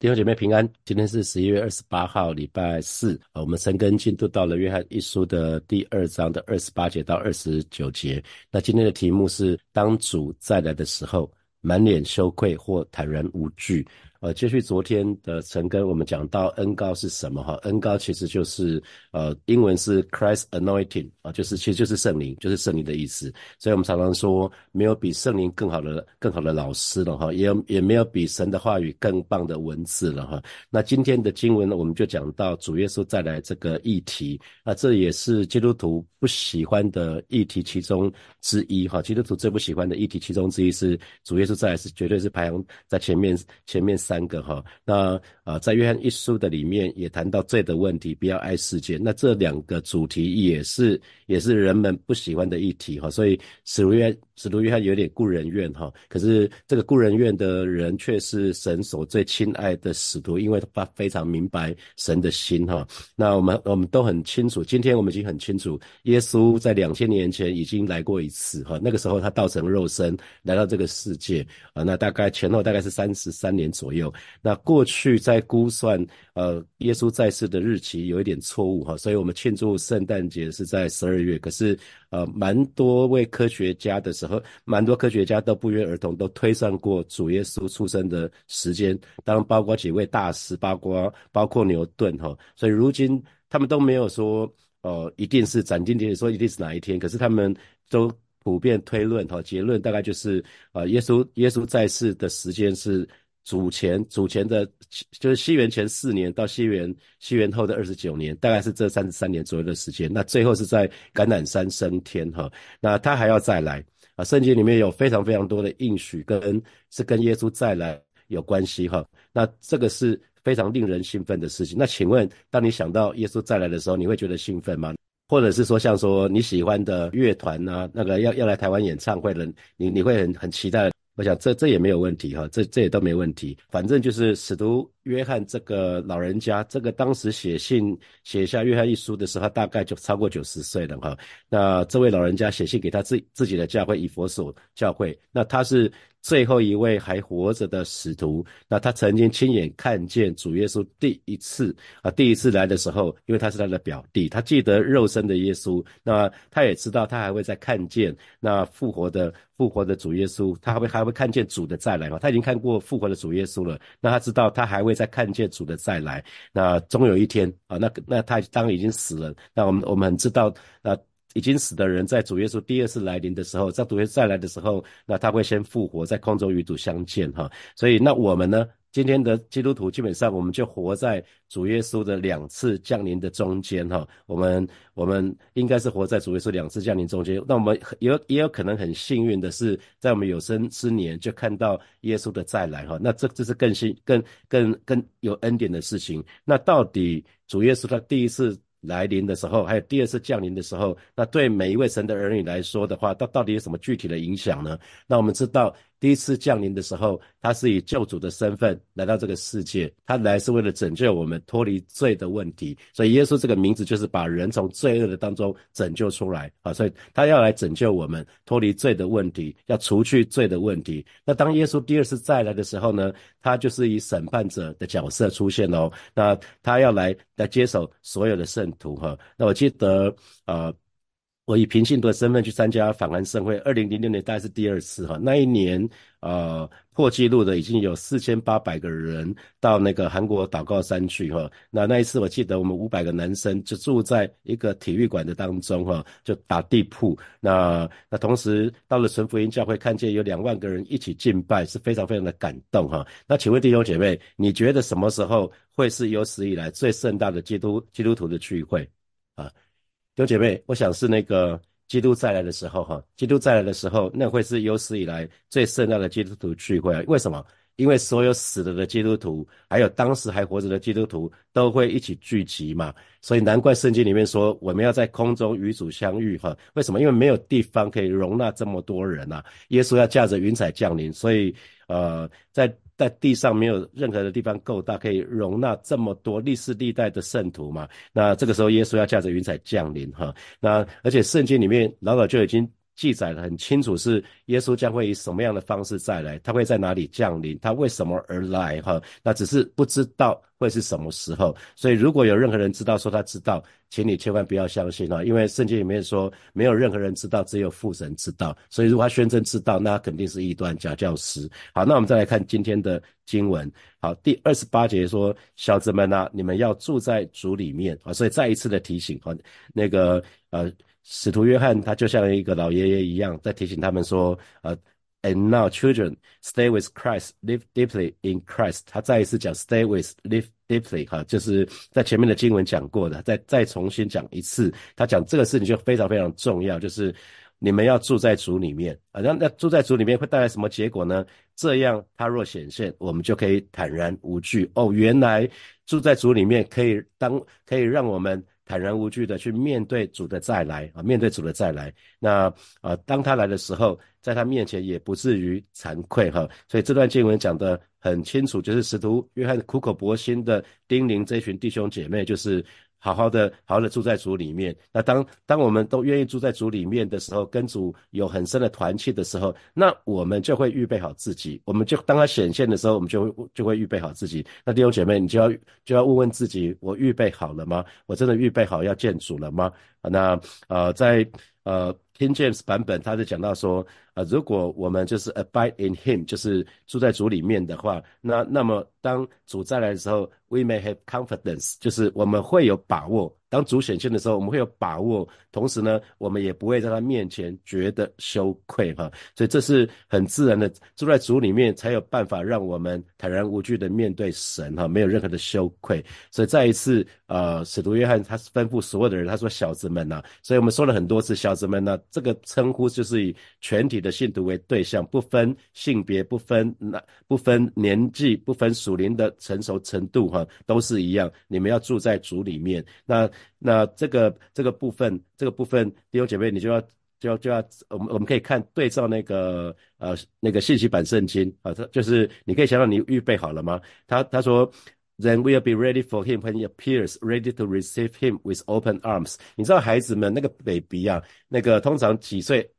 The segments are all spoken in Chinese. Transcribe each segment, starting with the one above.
弟兄姐妹平安，今天是十一月二十八号，礼拜四。我们深根进度到了约翰一书的第二章的二十八节到二十九节。那今天的题目是：当主再来的时候，满脸羞愧或坦然无惧。呃，接续昨天的陈根，我们讲到恩高是什么哈？恩高其实就是呃，英文是 Christ anointing 啊，就是其实就是圣灵，就是圣灵的意思。所以我们常常说，没有比圣灵更好的更好的老师了哈，也也没有比神的话语更棒的文字了哈。那今天的经文呢，我们就讲到主耶稣再来这个议题，那这也是基督徒不喜欢的议题其中之一哈。基督徒最不喜欢的议题其中之一是主耶稣再来是绝对是排行在前面前面。三个哈，那啊，在约翰一书的里面也谈到罪的问题，不要爱世界。那这两个主题也是也是人们不喜欢的议题哈，所以使徒约使徒约翰有点故人怨哈。可是这个故人怨的人却是神所最亲爱的使徒，因为他非常明白神的心哈。那我们我们都很清楚，今天我们已经很清楚，耶稣在两千年前已经来过一次哈。那个时候他道成肉身来到这个世界啊，那大概前后大概是三十三年左右。那过去在估算呃耶稣在世的日期有一点错误哈，所以我们庆祝圣诞节是在十二月，可是呃蛮多位科学家的时候，蛮多科学家都不约而同都推算过主耶稣出生的时间，当然包括几位大师，包括包括牛顿哈，所以如今他们都没有说呃一定是斩钉截铁说一定是哪一天，可是他们都普遍推论哈，结论大概就是呃耶稣耶稣在世的时间是。主前主前的，就是西元前四年到西元西元后的二十九年，大概是这三十三年左右的时间。那最后是在橄榄山升天哈，那他还要再来啊。圣经里面有非常非常多的应许跟是跟耶稣再来有关系哈。那这个是非常令人兴奋的事情。那请问，当你想到耶稣再来的时候，你会觉得兴奋吗？或者是说，像说你喜欢的乐团啊，那个要要来台湾演唱会的，你你会很很期待？我想这这也没有问题哈，这这也都没问题，反正就是使徒约翰这个老人家，这个当时写信写下约翰一书的时候，大概就超过九十岁了哈。那这位老人家写信给他自自己的教会以佛所教会，那他是。最后一位还活着的使徒，那他曾经亲眼看见主耶稣第一次啊，第一次来的时候，因为他是他的表弟，他记得肉身的耶稣，那他也知道他还会再看见那复活的复活的主耶稣，他还会还会看见主的再来嘛？他已经看过复活的主耶稣了，那他知道他还会再看见主的再来，那终有一天啊，那那他当已经死了，那我们我们很知道那。已经死的人，在主耶稣第二次来临的时候，在主耶稣再来的时候，那他会先复活，在空中与主相见哈。所以，那我们呢？今天的基督徒基本上，我们就活在主耶稣的两次降临的中间哈。我们我们应该是活在主耶稣两次降临中间。那我们有也有可能很幸运的是，在我们有生之年就看到耶稣的再来哈。那这这是更幸更更更有恩典的事情。那到底主耶稣他第一次？来临的时候，还有第二次降临的时候，那对每一位神的儿女来说的话，到到底有什么具体的影响呢？那我们知道。第一次降临的时候，他是以救主的身份来到这个世界，他来是为了拯救我们脱离罪的问题，所以耶稣这个名字就是把人从罪恶的当中拯救出来啊，所以他要来拯救我们脱离罪的问题，要除去罪的问题。那当耶稣第二次再来的时候呢，他就是以审判者的角色出现哦，那他要来来接手所有的圣徒哈。那我记得啊。我以平信徒的身份去参加反韩盛会，二零零六年大概是第二次哈。那一年，呃，破纪录的已经有四千八百个人到那个韩国祷告山去哈。那那一次我记得我们五百个男生就住在一个体育馆的当中哈，就打地铺。那那同时到了纯福音教会，看见有两万个人一起敬拜，是非常非常的感动哈。那请问弟兄姐妹，你觉得什么时候会是有史以来最盛大的基督基督徒的聚会啊？弟姐妹，我想是那个基督再来的时候，哈，基督再来的时候，那会是有史以来最盛大的基督徒聚会啊。为什么？因为所有死了的基督徒，还有当时还活着的基督徒，都会一起聚集嘛。所以难怪圣经里面说，我们要在空中与主相遇，哈。为什么？因为没有地方可以容纳这么多人呐。耶稣要驾着云彩降临，所以，呃，在。在地上没有任何的地方够大，可以容纳这么多历史历代的圣徒嘛？那这个时候耶稣要驾着云彩降临哈。那而且圣经里面老早就已经记载的很清楚，是耶稣将会以什么样的方式再来，他会在哪里降临，他为什么而来哈？那只是不知道会是什么时候。所以如果有任何人知道说他知道，请你千万不要相信啊，因为圣经里面说没有任何人知道，只有父神知道。所以如果他宣称知道，那肯定是异端假教师。好，那我们再来看今天的经文。好，第二十八节说：“小子们啊，你们要住在主里面啊。”所以再一次的提醒啊，那个呃。使徒约翰他就像一个老爷爷一样，在提醒他们说：“呃，and now children stay with Christ, live deeply in Christ。”他再一次讲 “stay with, live deeply”，哈，就是在前面的经文讲过的，再再重新讲一次。他讲这个事情就非常非常重要，就是你们要住在主里面啊。那那住在主里面会带来什么结果呢？这样他若显现，我们就可以坦然无惧。哦，原来住在主里面可以当可以让我们。坦然无惧的去面对主的再来啊，面对主的再来。那啊，当他来的时候，在他面前也不至于惭愧哈。所以这段经文讲的很清楚，就是使徒约翰苦口婆心的叮咛这群弟兄姐妹，就是。好好的，好好的住在主里面。那当当我们都愿意住在主里面的时候，跟主有很深的团契的时候，那我们就会预备好自己。我们就当他显现的时候，我们就会就会预备好自己。那弟兄姐妹，你就要就要问问自己：我预备好了吗？我真的预备好要见主了吗？那呃，在呃 King James 版本，他是讲到说。如果我们就是 abide in Him，就是住在主里面的话，那那么当主再来的时候，we may have confidence，就是我们会有把握。当主显现的时候，我们会有把握，同时呢，我们也不会在他面前觉得羞愧哈。所以这是很自然的，住在主里面才有办法让我们坦然无惧的面对神哈，没有任何的羞愧。所以再一次，呃，使徒约翰他吩咐所有的人，他说：“小子们呐。”所以我们说了很多次，小子们呢，这个称呼就是以全体。的信徒为对象，不分性别，不分那不分年纪，不分属灵的成熟程度，哈，都是一样。你们要住在主里面。那那这个这个部分，这个部分弟兄姐妹，你就要就要就要，我们我们可以看对照那个呃那个信息版圣经啊，他就是你可以想想你预备好了吗？他他说，Then we'll be ready for him when he appears, ready to receive him with open arms。你知道孩子们那个 baby 啊，那个通常几岁？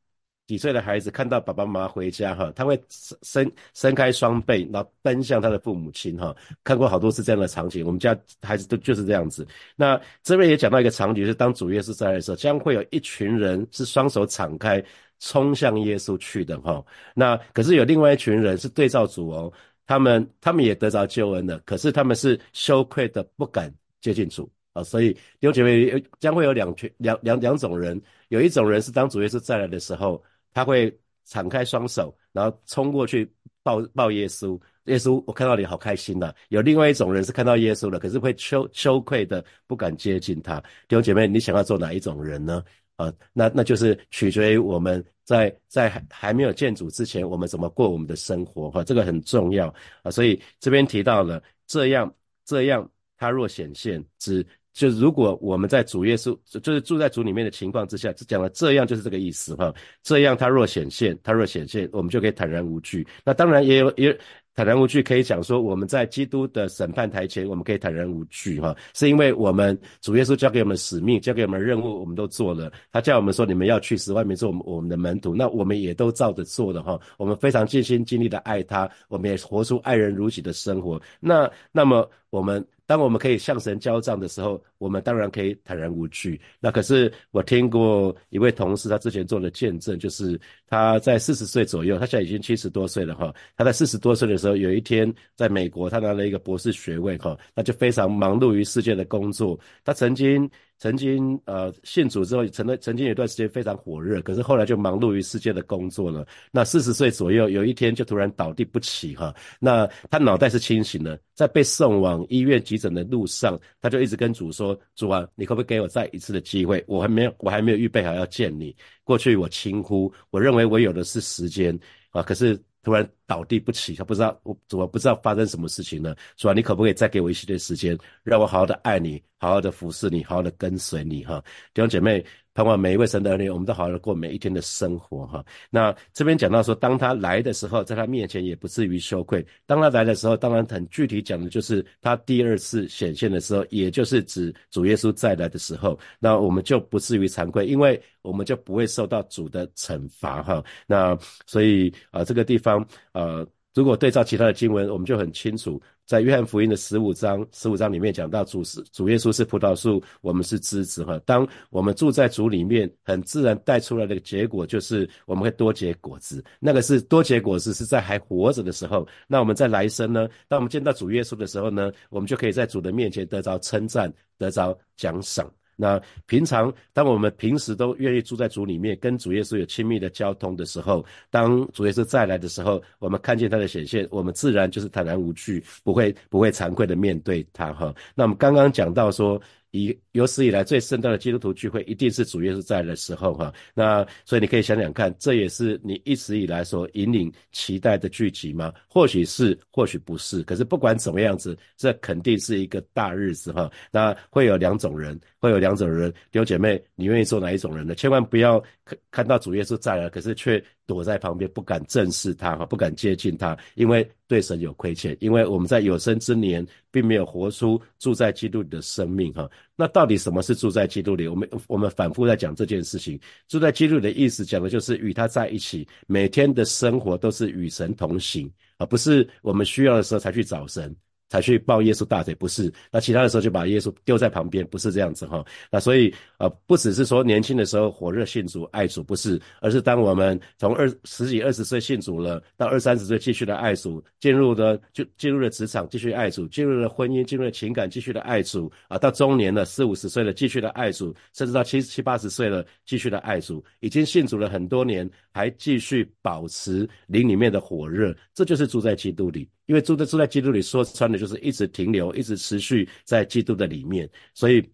几岁的孩子看到爸爸妈妈回家，哈，他会伸伸开双臂，然后奔向他的父母亲，哈，看过好多次这样的场景。我们家孩子都就是这样子。那这边也讲到一个场景，是当主耶稣再来的时候，将会有一群人是双手敞开冲向耶稣去的，哈。那可是有另外一群人是对照主哦，他们他们也得着救恩的，可是他们是羞愧的，不敢接近主啊。所以弟兄姐妹将会有两群两两两种人，有一种人是当主耶稣再来的时候。他会敞开双手，然后冲过去抱抱耶稣。耶稣，我看到你好开心呐。有另外一种人是看到耶稣了，可是会羞羞愧的，不敢接近他。弟兄姐妹，你想要做哪一种人呢？啊，那那就是取决于我们在在还还没有见主之前，我们怎么过我们的生活哈，这个很重要啊。所以这边提到了这样这样，他若显现之。就如果我们在主耶稣，就是住在主里面的情况之下，讲了这样就是这个意思哈。这样他若显现，他若显现，我们就可以坦然无惧。那当然也有也坦然无惧，可以讲说我们在基督的审判台前，我们可以坦然无惧哈，是因为我们主耶稣交给我们使命，交给我们任务，我们都做了。他叫我们说你们要去使外面做我们我们的门徒，那我们也都照着做的哈。我们非常尽心尽力的爱他，我们也活出爱人如己的生活。那那么我们。当我们可以向神交账的时候，我们当然可以坦然无惧。那可是我听过一位同事，他之前做的见证，就是他在四十岁左右，他现在已经七十多岁了哈。他在四十多岁的时候，有一天在美国，他拿了一个博士学位哈，他就非常忙碌于世界的工作。他曾经。曾经呃信主之后，曾了曾经有一段时间非常火热，可是后来就忙碌于世界的工作了。那四十岁左右，有一天就突然倒地不起哈。那他脑袋是清醒的，在被送往医院急诊的路上，他就一直跟主说：“主啊，你可不可以给我再一次的机会？我还没有，我还没有预备好要见你。过去我轻忽，我认为我有的是时间啊，可是突然。”倒地不起，他不知道我怎么不知道发生什么事情呢？是吧，你可不可以再给我一些时间，让我好好的爱你，好好的服侍你，好好的跟随你哈？弟兄姐妹。盼望每一位神的儿女，我们都好好的过每一天的生活哈。那这边讲到说，当他来的时候，在他面前也不至于羞愧。当他来的时候，当然很具体讲的就是他第二次显现的时候，也就是指主耶稣再来的时候，那我们就不至于惭愧，因为我们就不会受到主的惩罚哈。那所以啊，这个地方啊。呃如果对照其他的经文，我们就很清楚，在约翰福音的十五章，十五章里面讲到主是主耶稣是葡萄树，我们是枝子哈。当我们住在主里面，很自然带出来的结果就是我们会多结果子。那个是多结果子是在还活着的时候。那我们在来生呢？当我们见到主耶稣的时候呢，我们就可以在主的面前得着称赞，得着奖赏。那平常，当我们平时都愿意住在主里面，跟主耶稣有亲密的交通的时候，当主耶稣再来的时候，我们看见他的显现，我们自然就是坦然无惧，不会不会惭愧的面对他哈。那我们刚刚讲到说。以有史以来最盛大的基督徒聚会，一定是主耶稣在的时候哈。那所以你可以想想看，这也是你一直以来所引领期待的聚集吗？或许是，或许不是。可是不管怎么样子，这肯定是一个大日子哈。那会有两种人，会有两种人，弟兄姐妹，你愿意做哪一种人呢？千万不要看看到主耶稣在了，可是却。躲在旁边不敢正视他哈，不敢接近他，因为对神有亏欠，因为我们在有生之年并没有活出住在基督里的生命哈。那到底什么是住在基督里？我们我们反复在讲这件事情。住在基督里的意思，讲的就是与他在一起，每天的生活都是与神同行，而不是我们需要的时候才去找神。才去抱耶稣大腿，不是？那其他的时候就把耶稣丢在旁边，不是这样子哈。那所以呃，不只是说年轻的时候火热信主爱主，不是，而是当我们从二十几二十岁信主了，到二三十岁继续的爱主，进入的就进入了职场继续爱主，进入了婚姻，进入了情感继续的爱主啊，到中年了四五十岁了继续的爱主，甚至到七七八十岁了继续的爱主，已经信主了很多年，还继续保持灵里面的火热，这就是住在基督里。因为住在住在基督里，说穿的就是一直停留，一直持续在基督的里面。所以，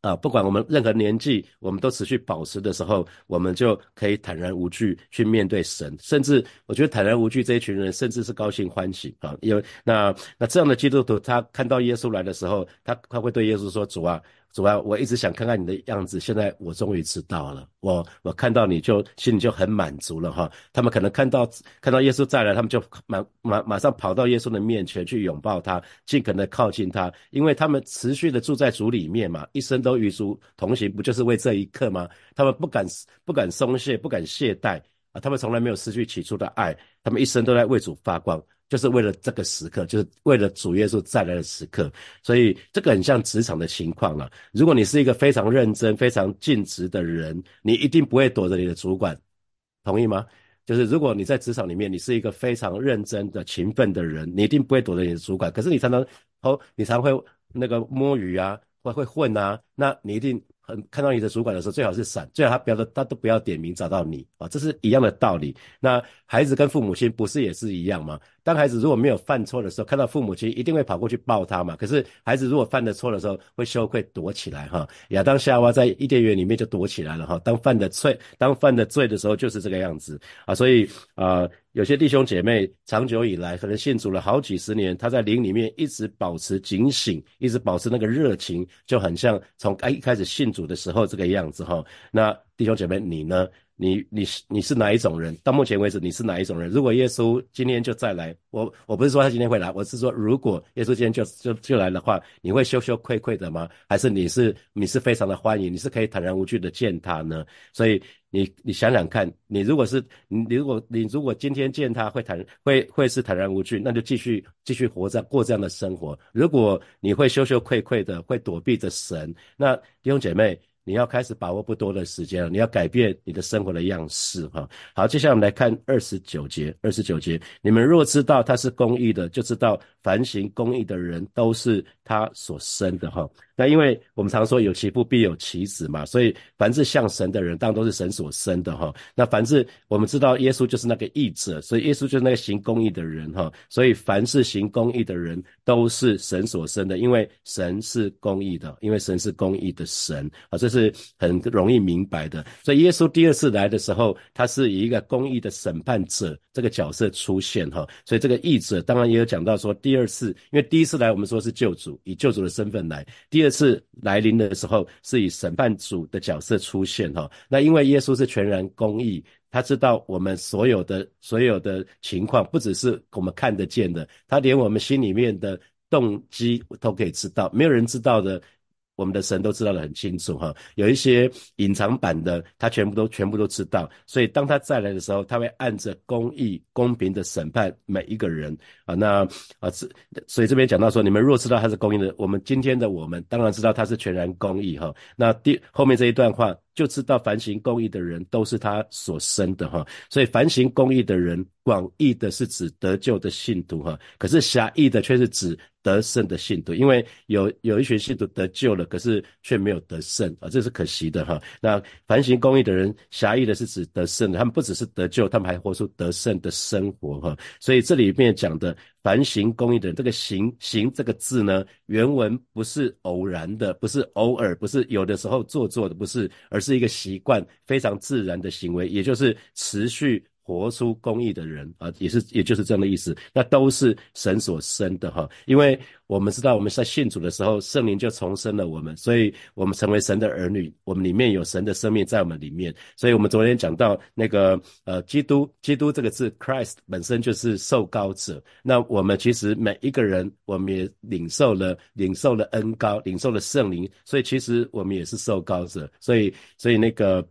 啊，不管我们任何年纪，我们都持续保持的时候，我们就可以坦然无惧去面对神。甚至，我觉得坦然无惧这一群人，甚至是高兴欢喜啊。因为那那这样的基督徒，他看到耶稣来的时候，他他会对耶稣说：“主啊。”主啊，我一直想看看你的样子，现在我终于知道了。我我看到你就心里就很满足了哈。他们可能看到看到耶稣再来，他们就马马马上跑到耶稣的面前去拥抱他，尽可能靠近他，因为他们持续的住在主里面嘛，一生都与主同行，不就是为这一刻吗？他们不敢不敢松懈，不敢懈怠啊，他们从来没有失去起初的爱，他们一生都在为主发光。就是为了这个时刻，就是为了主耶稣再来的时刻，所以这个很像职场的情况了。如果你是一个非常认真、非常尽职的人，你一定不会躲着你的主管，同意吗？就是如果你在职场里面，你是一个非常认真的、勤奋的人，你一定不会躲着你的主管。可是你常常哦，你常会那个摸鱼啊，会会混啊，那你一定。很看到你的主管的时候，最好是闪，最好他不要他都不要点名找到你啊，这是一样的道理。那孩子跟父母亲不是也是一样吗？当孩子如果没有犯错的时候，看到父母亲一定会跑过去抱他嘛。可是孩子如果犯了错的时候，会羞愧躲起来哈。亚当夏娃在伊甸园里面就躲起来了哈。当犯的罪，当犯的罪的时候就是这个样子啊。所以啊。有些弟兄姐妹长久以来可能信主了好几十年，他在灵里面一直保持警醒，一直保持那个热情，就很像从哎一开始信主的时候这个样子哈。那弟兄姐妹，你呢？你你是你是哪一种人？到目前为止你是哪一种人？如果耶稣今天就再来，我我不是说他今天会来，我是说如果耶稣今天就就就来的话，你会羞羞愧愧的吗？还是你是你是非常的欢迎，你是可以坦然无惧的见他呢？所以你你想想看，你如果是你如果你如果今天见他会坦会会是坦然无惧，那就继续继续活在过这样的生活。如果你会羞羞愧愧的，会躲避着神，那弟兄姐妹。你要开始把握不多的时间了，你要改变你的生活的样式哈。好，接下来我们来看二十九节。二十九节，你们若知道他是公义的，就知道凡行公义的人都是他所生的哈。那因为我们常说有其父必有其子嘛，所以凡是像神的人，当然都是神所生的哈。那凡是我们知道耶稣就是那个义者，所以耶稣就是那个行公义的人哈。所以凡是行公义的人都是神所生的，因为神是公义的，因为神是公义的神啊。这是。是很容易明白的。所以耶稣第二次来的时候，他是以一个公义的审判者这个角色出现哈。所以这个义者当然也有讲到说，第二次因为第一次来我们说是救主，以救主的身份来；第二次来临的时候是以审判主的角色出现哈。那因为耶稣是全然公义。他知道我们所有的所有的情况，不只是我们看得见的，他连我们心里面的动机都可以知道，没有人知道的。我们的神都知道的很清楚哈，有一些隐藏版的，他全部都全部都知道。所以当他再来的时候，他会按着公义、公平的审判每一个人啊。那啊，这所以这边讲到说，你们若知道他是公义的，我们今天的我们当然知道他是全然公义哈。那第后面这一段话就知道，凡行公义的人都是他所生的哈。所以凡行公义的人，广义的是指得救的信徒哈，可是狭义的却是指。得胜的信徒，因为有有一群信徒得救了，可是却没有得胜啊，这是可惜的哈。那凡行公义的人，狭义的是指得胜的，他们不只是得救，他们还活出得胜的生活哈。所以这里面讲的凡行公义的人，这个行行这个字呢，原文不是偶然的，不是偶尔，不是有的时候做作的，不是，而是一个习惯，非常自然的行为，也就是持续。活出公义的人啊，也是，也就是这样的意思。那都是神所生的哈，因为我们知道我们在信主的时候，圣灵就重生了我们，所以我们成为神的儿女。我们里面有神的生命在我们里面，所以我们昨天讲到那个呃，基督，基督这个字，Christ 本身就是受膏者。那我们其实每一个人，我们也领受了，领受了恩膏，领受了圣灵，所以其实我们也是受膏者。所以，所以那个。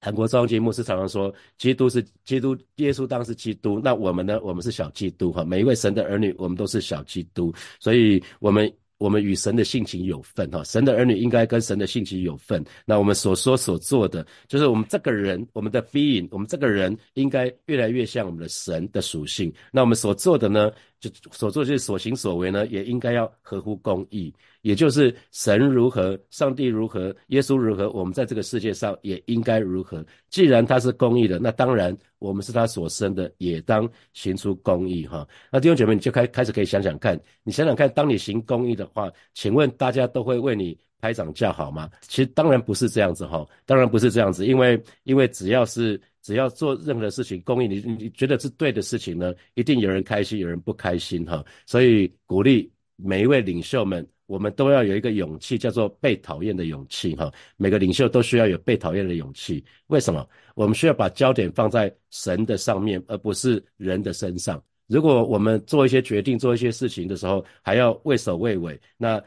韩国综节目是常常说，基督是基督，耶稣当是基督，那我们呢？我们是小基督哈，每一位神的儿女，我们都是小基督，所以我们我们与神的性情有份哈，神的儿女应该跟神的性情有份。那我们所说所做的，就是我们这个人，我们的 being，我们这个人应该越来越像我们的神的属性。那我们所做的呢？就所做就是所行所为呢，也应该要合乎公义，也就是神如何，上帝如何，耶稣如何，我们在这个世界上也应该如何。既然他是公义的，那当然我们是他所生的，也当行出公义哈。那弟兄姐妹，你就开开始可以想想看，你想想看，当你行公义的话，请问大家都会为你拍掌叫好吗？其实当然不是这样子哈，当然不是这样子，因为因为只要是。只要做任何事情，公益你你觉得是对的事情呢，一定有人开心，有人不开心哈。所以鼓励每一位领袖们，我们都要有一个勇气，叫做被讨厌的勇气哈。每个领袖都需要有被讨厌的勇气。为什么？我们需要把焦点放在神的上面，而不是人的身上。如果我们做一些决定、做一些事情的时候，还要畏首畏尾，那。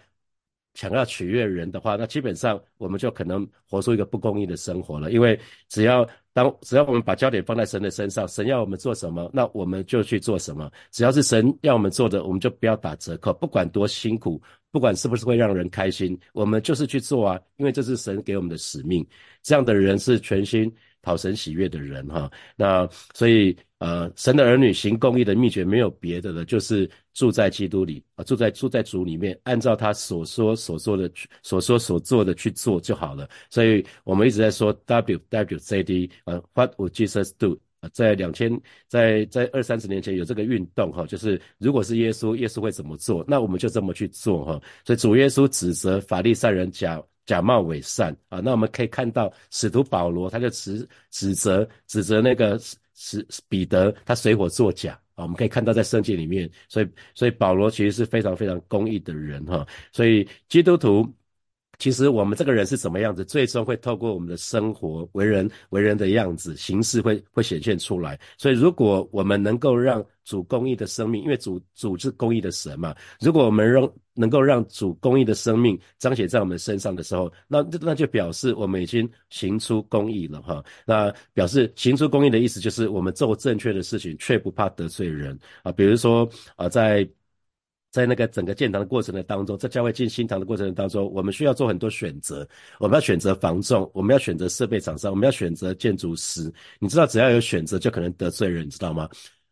想要取悦人的话，那基本上我们就可能活出一个不公义的生活了。因为只要当只要我们把焦点放在神的身上，神要我们做什么，那我们就去做什么。只要是神要我们做的，我们就不要打折扣，不管多辛苦，不管是不是会让人开心，我们就是去做啊。因为这是神给我们的使命。这样的人是全心讨神喜悦的人哈。那所以。呃，神的儿女行公义的秘诀没有别的了，就是住在基督里啊，住在住在主里面，按照他所说所做的、所说所做的去做就好了。所以我们一直在说 W W C D，呃，What would Jesus do？在两千在在二三十年前有这个运动哈，就是如果是耶稣，耶稣会怎么做？那我们就这么去做哈。所以主耶稣指责法利赛人假假冒伪善啊，那我们可以看到使徒保罗他就指指责指责那个。使使彼得，他水火作假啊！我们可以看到在圣经里面，所以所以保罗其实是非常非常公义的人哈。所以基督徒，其实我们这个人是怎么样子，最终会透过我们的生活、为人为人的样子、形式会会显现出来。所以如果我们能够让主公义的生命，因为主主是公义的神嘛，如果我们让能够让主公义的生命彰显在我们身上的时候，那那就表示我们已经行出公义了哈。那表示行出公义的意思就是我们做正确的事情，却不怕得罪人啊。比如说啊，在在那个整个建堂的过程的当中，在教会进新堂的过程当中，我们需要做很多选择。我们要选择房仲，我们要选择设备厂商，我们要选择建筑师。你知道，只要有选择，就可能得罪人，你知道吗？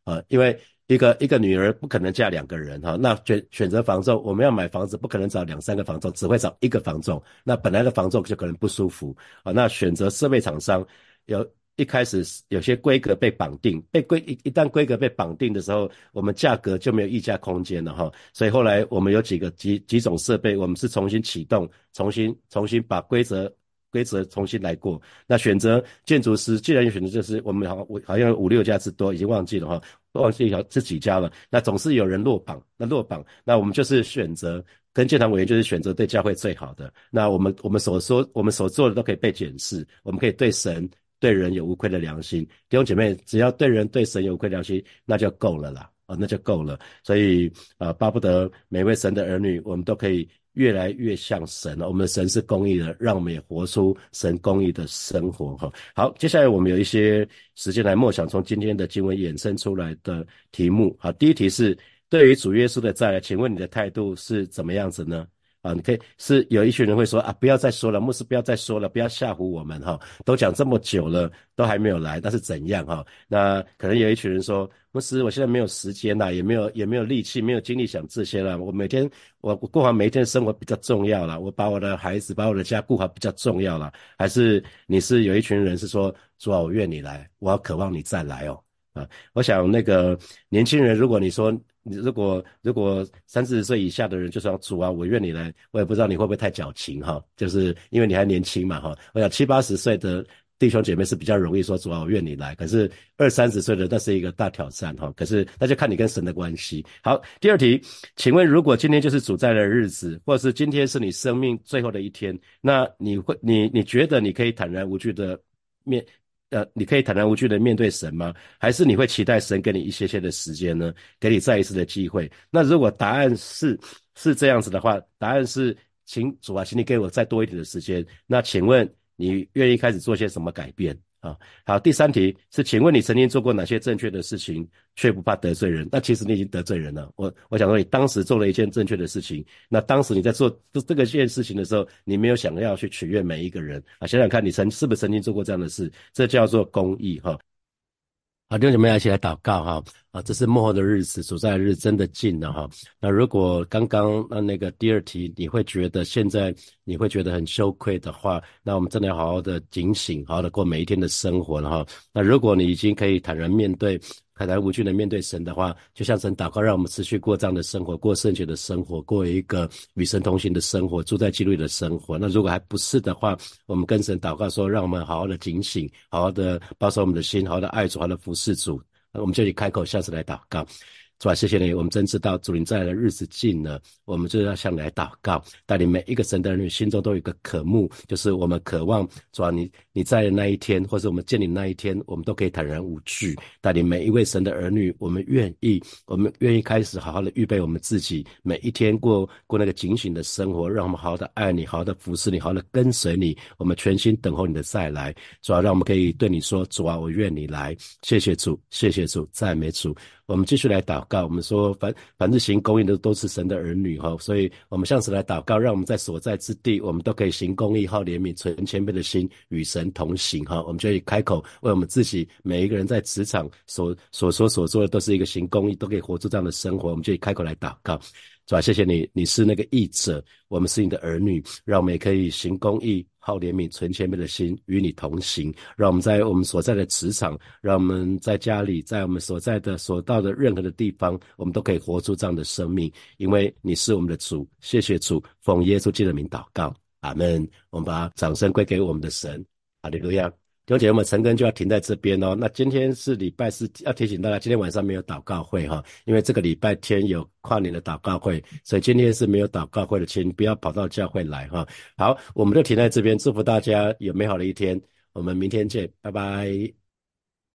啊，因为。一个一个女儿不可能嫁两个人哈，那选选择房仲，我们要买房子不可能找两三个房仲，只会找一个房仲。那本来的房仲就可能不舒服啊。那选择设备厂商，有一开始有些规格被绑定，被规一一旦规格被绑定的时候，我们价格就没有溢价空间了哈。所以后来我们有几个几几种设备，我们是重新启动，重新重新把规则规则重新来过。那选择建筑师，既然选择就是我们好我好像五六家之多，已经忘记了哈，忘记条这几家了。那总是有人落榜，那落榜，那我们就是选择跟建堂委员就是选择对教会最好的。那我们我们所说我们所做的都可以被检视，我们可以对神对人有无愧的良心。弟兄姐妹，只要对人对神有无愧良心，那就够了啦，啊，那就够了。所以啊，巴不得每位神的儿女，我们都可以。越来越像神了。我们的神是公义的，让我们也活出神公义的生活哈。好，接下来我们有一些时间来默想从今天的经文衍生出来的题目。好，第一题是对于主耶稣的再来，请问你的态度是怎么样子呢？啊，你可以是有一群人会说啊，不要再说了，牧师不要再说了，不要吓唬我们哈，都讲这么久了，都还没有来，那是怎样哈？那可能有一群人说，牧师，我现在没有时间啦，也没有也没有力气，没有精力想这些了。我每天我过好每一天生活比较重要了，我把我的孩子把我的家顾好比较重要了。还是你是有一群人是说，主啊，我愿你来，我要渴望你再来哦。啊，我想那个年轻人，如果你说。你如果如果三四十岁以下的人就说主啊，我愿你来，我也不知道你会不会太矫情哈，就是因为你还年轻嘛哈。我想七八十岁的弟兄姐妹是比较容易说主啊，我愿你来，可是二三十岁的那是一个大挑战哈。可是那就看你跟神的关系。好，第二题，请问如果今天就是主在的日子，或者是今天是你生命最后的一天，那你会你你觉得你可以坦然无惧的面？呃，你可以坦然无惧的面对神吗？还是你会期待神给你一些些的时间呢？给你再一次的机会？那如果答案是是这样子的话，答案是，请主啊，请你给我再多一点的时间。那请问你愿意开始做些什么改变？啊，好，第三题是，请问你曾经做过哪些正确的事情，却不怕得罪人？那其实你已经得罪人了。我我想说，你当时做了一件正确的事情，那当时你在做这这个件事情的时候，你没有想要去取悦每一个人啊。想想看你曾是不是曾经做过这样的事？这叫做公益哈。好，弟兄姊妹一起来祷告哈。啊，这是幕后的日子，所在日真的近了哈。那如果刚刚那那个第二题，你会觉得现在你会觉得很羞愧的话，那我们真的要好好的警醒，好好的过每一天的生活了哈。那如果你已经可以坦然面对。坦然无惧的面对神的话，就像神祷告，让我们持续过这样的生活，过圣洁的生活，过一个与神同行的生活，住在基督里的生活。那如果还不是的话，我们跟神祷告说，让我们好好的警醒，好好的保守我们的心，好好的爱主，好好的服侍主。我们这里开口，下次来祷告。主啊，谢谢你！我们真知道主临在的日子近了，我们就要向你来祷告，带领每一个神的儿女心中都有一个渴慕，就是我们渴望主啊，你你在的那一天，或者我们见你那一天，我们都可以坦然无惧。带领每一位神的儿女，我们愿意，我们愿意开始好好的预备我们自己，每一天过过那个警醒的生活，让我们好好的爱你，好好的服侍你，好好的跟随你，我们全心等候你的再来。主啊，让我们可以对你说，主啊，我愿你来。谢谢主，谢谢主，赞美主。我们继续来祷告。我们说，凡凡是行公义的都是神的儿女哈，所以我们向此来祷告，让我们在所在之地，我们都可以行公义、好怜悯、存谦卑的心，与神同行哈。我们就以开口为我们自己每一个人在职场所所说所做的，都是一个行公义，都可以活出这样的生活。我们就以开口来祷告。是吧？谢谢你，你是那个义者，我们是你的儿女，让我们也可以行公义、好怜悯、存谦卑的心，与你同行。让我们在我们所在的职场，让我们在家里，在我们所在的所到的任何的地方，我们都可以活出这样的生命，因为你是我们的主。谢谢主，奉耶稣基督的名祷告，阿门。我们把掌声归给我们的神，阿利路亚。弟兄姐妹们，陈根就要停在这边哦。那今天是礼拜四，要提醒大家，今天晚上没有祷告会哈，因为这个礼拜天有跨年的祷告会，所以今天是没有祷告会的，请不要跑到教会来哈。好，我们就停在这边，祝福大家有美好的一天，我们明天见，拜拜。